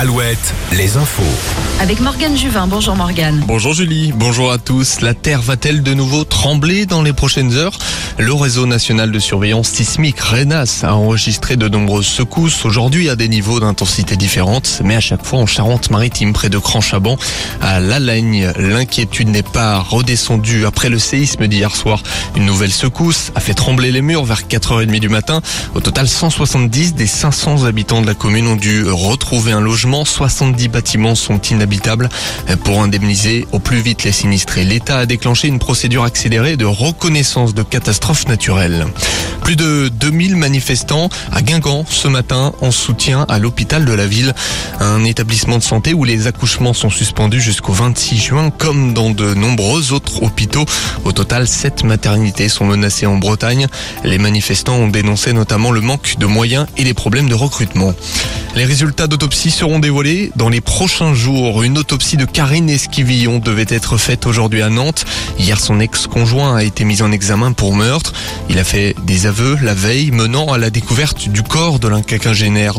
Alouette, les infos. Avec Morgane Juvin. Bonjour Morgane. Bonjour Julie, bonjour à tous. La Terre va-t-elle de nouveau trembler dans les prochaines heures? Le réseau national de surveillance sismique RENAS a enregistré de nombreuses secousses aujourd'hui à des niveaux d'intensité différentes, mais à chaque fois en Charente-Maritime, près de Cranchaban, à Lalagne. L'inquiétude n'est pas redescendue après le séisme d'hier soir. Une nouvelle secousse a fait trembler les murs vers 4h30 du matin. Au total, 170 des 500 habitants de la commune ont dû retrouver un logement 70 bâtiments sont inhabitables. Pour indemniser au plus vite les sinistrés, l'État a déclenché une procédure accélérée de reconnaissance de catastrophes naturelles. Plus de 2000 manifestants à Guingamp ce matin en soutien à l'hôpital de la ville, un établissement de santé où les accouchements sont suspendus jusqu'au 26 juin comme dans de nombreux autres hôpitaux. Au total, sept maternités sont menacées en Bretagne. Les manifestants ont dénoncé notamment le manque de moyens et les problèmes de recrutement. Les résultats d'autopsie seront dévoilés dans les prochains jours. Une autopsie de Karine Esquivillon devait être faite aujourd'hui à Nantes. Hier, son ex-conjoint a été mis en examen pour meurtre. Il a fait des aveux la veille menant à la découverte du corps de l'un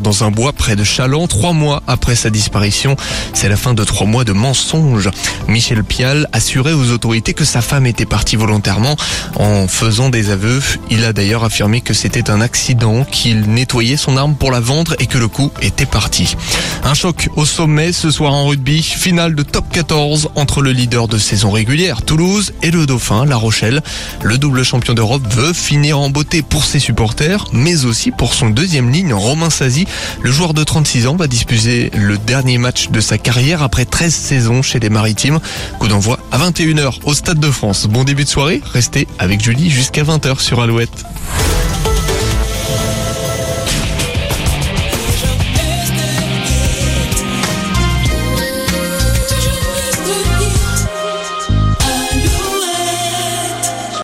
dans un bois près de Chaland trois mois après sa disparition. C'est la fin de trois mois de mensonges. Michel Pial assurait aux autorités que sa femme était partie volontairement en faisant des aveux. Il a d'ailleurs affirmé que c'était un accident, qu'il nettoyait son arme pour la vendre et que le coup était parti. Un choc au sommet ce soir en rugby, finale de top 14 entre le leader de saison régulière, Toulouse, et le dauphin, La Rochelle. Le double champion d'Europe veut finir en beauté pour ses supporters, mais aussi pour son deuxième ligne, Romain Sazi. Le joueur de 36 ans va disputer le dernier match de sa carrière après 13 saisons chez les Maritimes. Coup d'envoi à 21h au Stade de France. Bon début de soirée, restez avec Julie jusqu'à 20h sur Alouette.